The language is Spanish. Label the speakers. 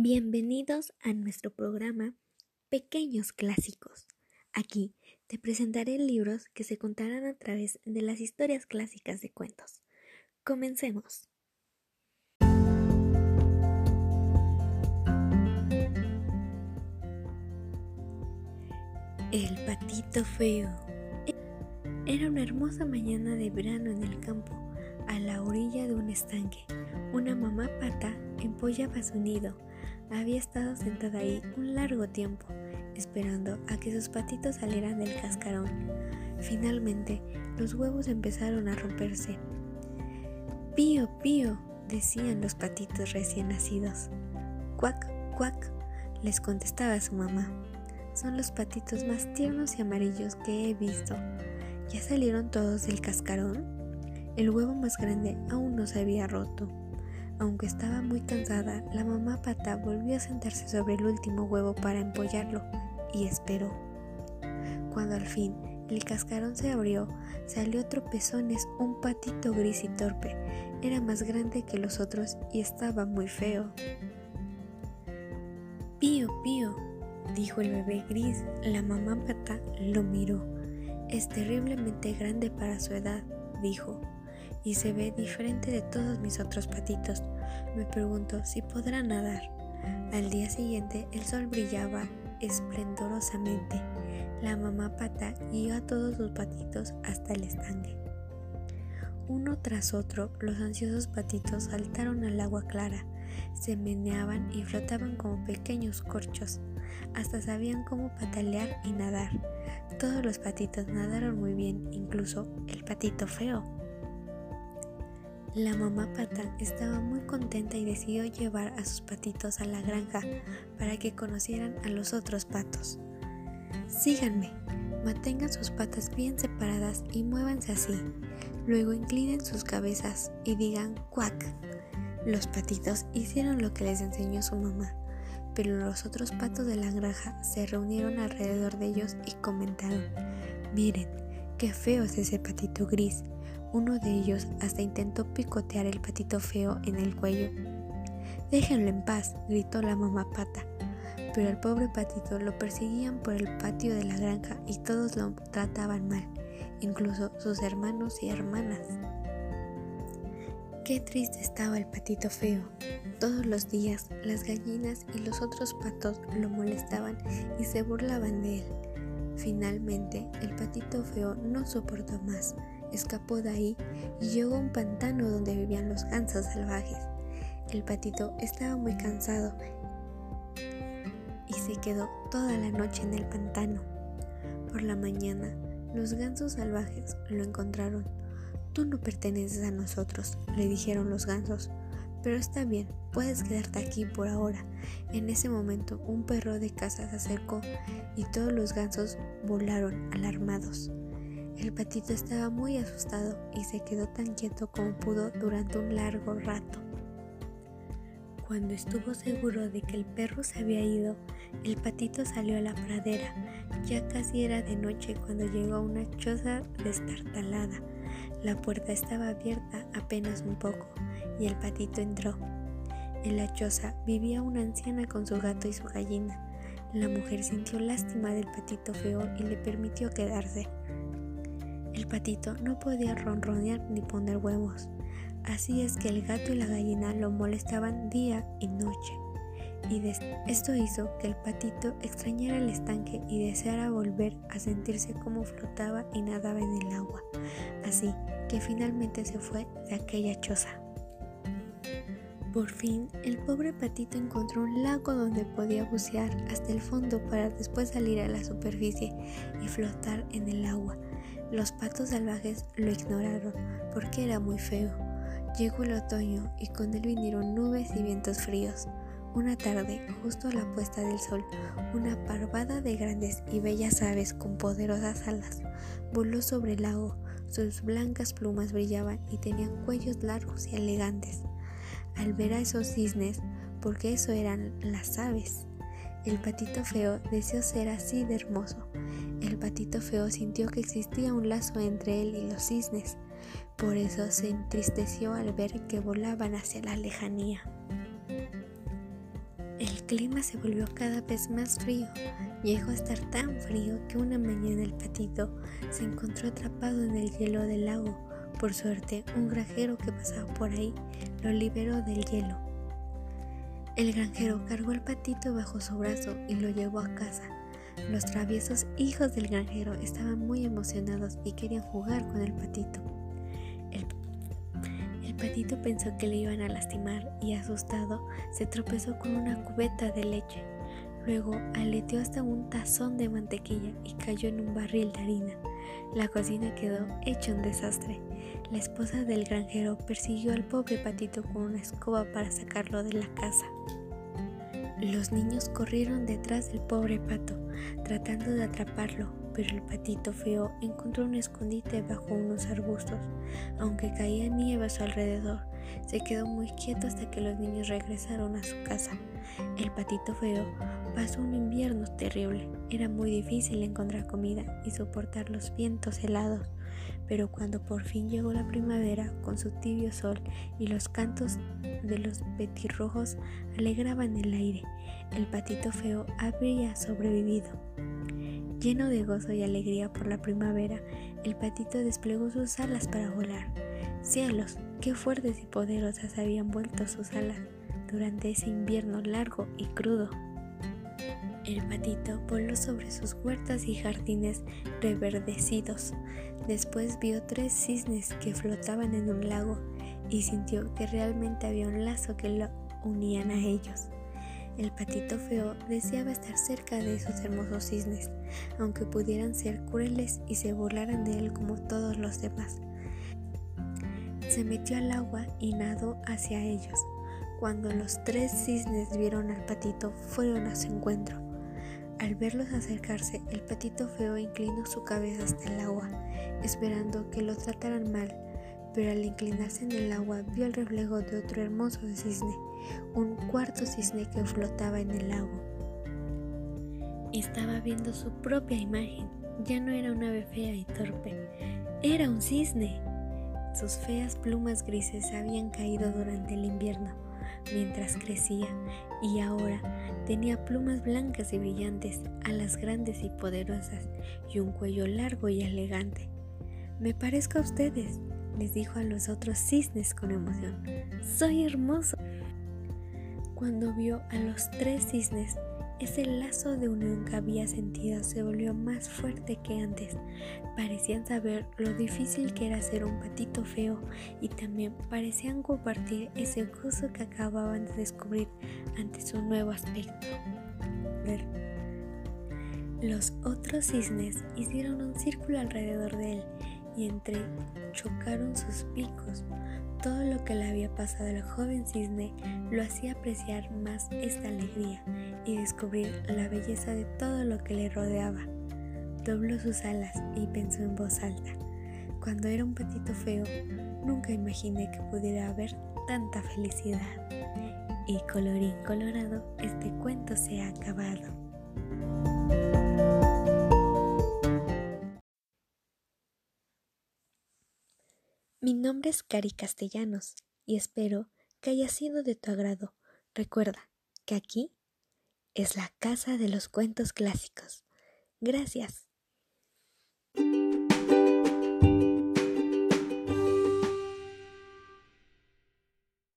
Speaker 1: Bienvenidos a nuestro programa Pequeños Clásicos. Aquí te presentaré libros que se contarán a través de las historias clásicas de cuentos. Comencemos. El patito feo. Era una hermosa mañana de verano en el campo, a la orilla de un estanque. Una mamá pata empollaba su nido. Había estado sentada ahí un largo tiempo, esperando a que sus patitos salieran del cascarón. Finalmente, los huevos empezaron a romperse. Pío, pío, decían los patitos recién nacidos. Cuac, cuac, les contestaba su mamá. Son los patitos más tiernos y amarillos que he visto. ¿Ya salieron todos del cascarón? El huevo más grande aún no se había roto. Aunque estaba muy cansada, la mamá pata volvió a sentarse sobre el último huevo para empollarlo y esperó. Cuando al fin el cascarón se abrió, salió tropezones un patito gris y torpe. Era más grande que los otros y estaba muy feo. Pío, pío, dijo el bebé gris. La mamá pata lo miró. Es terriblemente grande para su edad, dijo, y se ve diferente de todos mis otros patitos. Me pregunto si podrá nadar. Al día siguiente el sol brillaba esplendorosamente. La mamá pata guió a todos sus patitos hasta el estanque. Uno tras otro, los ansiosos patitos saltaron al agua clara, se meneaban y flotaban como pequeños corchos. Hasta sabían cómo patalear y nadar. Todos los patitos nadaron muy bien, incluso el patito feo. La mamá pata estaba muy contenta y decidió llevar a sus patitos a la granja para que conocieran a los otros patos. Síganme, mantengan sus patas bien separadas y muévanse así. Luego inclinen sus cabezas y digan cuac. Los patitos hicieron lo que les enseñó su mamá pero los otros patos de la granja se reunieron alrededor de ellos y comentaron, miren, qué feo es ese patito gris. Uno de ellos hasta intentó picotear el patito feo en el cuello. Déjenlo en paz, gritó la mamá pata. Pero al pobre patito lo perseguían por el patio de la granja y todos lo trataban mal, incluso sus hermanos y hermanas. Qué triste estaba el patito feo. Todos los días las gallinas y los otros patos lo molestaban y se burlaban de él. Finalmente, el patito feo no soportó más, escapó de ahí y llegó a un pantano donde vivían los gansos salvajes. El patito estaba muy cansado y se quedó toda la noche en el pantano. Por la mañana, los gansos salvajes lo encontraron Tú no perteneces a nosotros, le dijeron los gansos. Pero está bien, puedes quedarte aquí por ahora. En ese momento un perro de caza se acercó y todos los gansos volaron alarmados. El patito estaba muy asustado y se quedó tan quieto como pudo durante un largo rato. Cuando estuvo seguro de que el perro se había ido, el patito salió a la pradera. Ya casi era de noche cuando llegó a una choza destartalada la puerta estaba abierta apenas un poco y el patito entró. En la choza vivía una anciana con su gato y su gallina. La mujer sintió lástima del patito feo y le permitió quedarse. El patito no podía ronronear ni poner huevos, así es que el gato y la gallina lo molestaban día y noche y esto hizo que el patito extrañara el estanque y deseara volver a sentirse como flotaba y nadaba en el agua. Así que finalmente se fue de aquella choza. Por fin, el pobre patito encontró un lago donde podía bucear hasta el fondo para después salir a la superficie y flotar en el agua. Los patos salvajes lo ignoraron porque era muy feo. Llegó el otoño y con él vinieron nubes y vientos fríos. Una tarde, justo a la puesta del sol, una parvada de grandes y bellas aves con poderosas alas voló sobre el lago. Sus blancas plumas brillaban y tenían cuellos largos y elegantes. Al ver a esos cisnes, porque eso eran las aves, el patito feo deseó ser así de hermoso. Patito feo sintió que existía un lazo entre él y los cisnes. Por eso se entristeció al ver que volaban hacia la lejanía. El clima se volvió cada vez más frío. Llegó a estar tan frío que una mañana el patito se encontró atrapado en el hielo del lago. Por suerte, un granjero que pasaba por ahí lo liberó del hielo. El granjero cargó al patito bajo su brazo y lo llevó a casa. Los traviesos hijos del granjero estaban muy emocionados y querían jugar con el patito. El, patito pensó que le iban a lastimar y asustado se tropezó con una cubeta de leche. Luego aleteó hasta un tazón de mantequilla y cayó en un barril de harina. La cocina quedó hecha un desastre. La esposa del granjero persiguió al pobre patito con una escoba para sacarlo de la casa. Los niños corrieron detrás del pobre pato, tratando de atraparlo, pero el patito feo encontró un escondite bajo unos arbustos. Aunque caía nieve a su alrededor, se quedó muy quieto hasta que los niños regresaron a su casa. El patito feo pasó un invierno terrible. Era muy difícil encontrar comida y soportar los vientos helados. Pero cuando por fin llegó la primavera con su tibio sol y los cantos de los petirrojos alegraban el aire, el patito feo habría sobrevivido. Lleno de gozo y alegría por la primavera, el patito desplegó sus alas para volar. Cielos, qué fuertes y poderosas habían vuelto sus alas durante ese invierno largo y crudo. El patito voló sobre sus huertas y jardines reverdecidos. Después vio tres cisnes que flotaban en un lago y sintió que realmente había un lazo que lo unían a ellos. El patito feo deseaba estar cerca de esos hermosos cisnes, aunque pudieran ser crueles y se burlaran de él como todos los demás. Se metió al agua y nadó hacia ellos. Cuando los tres cisnes vieron al patito, fueron a su encuentro. Al verlos acercarse, el patito feo inclinó su cabeza hasta el agua, esperando que lo trataran mal, pero al inclinarse en el agua vio el reflejo de otro hermoso cisne, un cuarto cisne que flotaba en el lago. Estaba viendo su propia imagen, ya no era una ave fea y torpe, era un cisne. Sus feas plumas grises habían caído durante el invierno mientras crecía y ahora tenía plumas blancas y brillantes, alas grandes y poderosas y un cuello largo y elegante. Me parezco a ustedes, les dijo a los otros cisnes con emoción. Soy hermoso. Cuando vio a los tres cisnes, ese lazo de unión que había sentido se volvió más fuerte que antes. Parecían saber lo difícil que era ser un patito feo y también parecían compartir ese gozo que acababan de descubrir ante su nuevo aspecto. Los otros cisnes hicieron un círculo alrededor de él y entre chocaron sus picos. Todo lo que le había pasado al joven cisne lo hacía apreciar más esta alegría y descubrir la belleza de todo lo que le rodeaba. Dobló sus alas y pensó en voz alta. Cuando era un patito feo, nunca imaginé que pudiera haber tanta felicidad. Y colorín colorado, este cuento se ha acabado. Cari Castellanos y espero que haya sido de tu agrado. Recuerda que aquí es la casa de los cuentos clásicos. Gracias.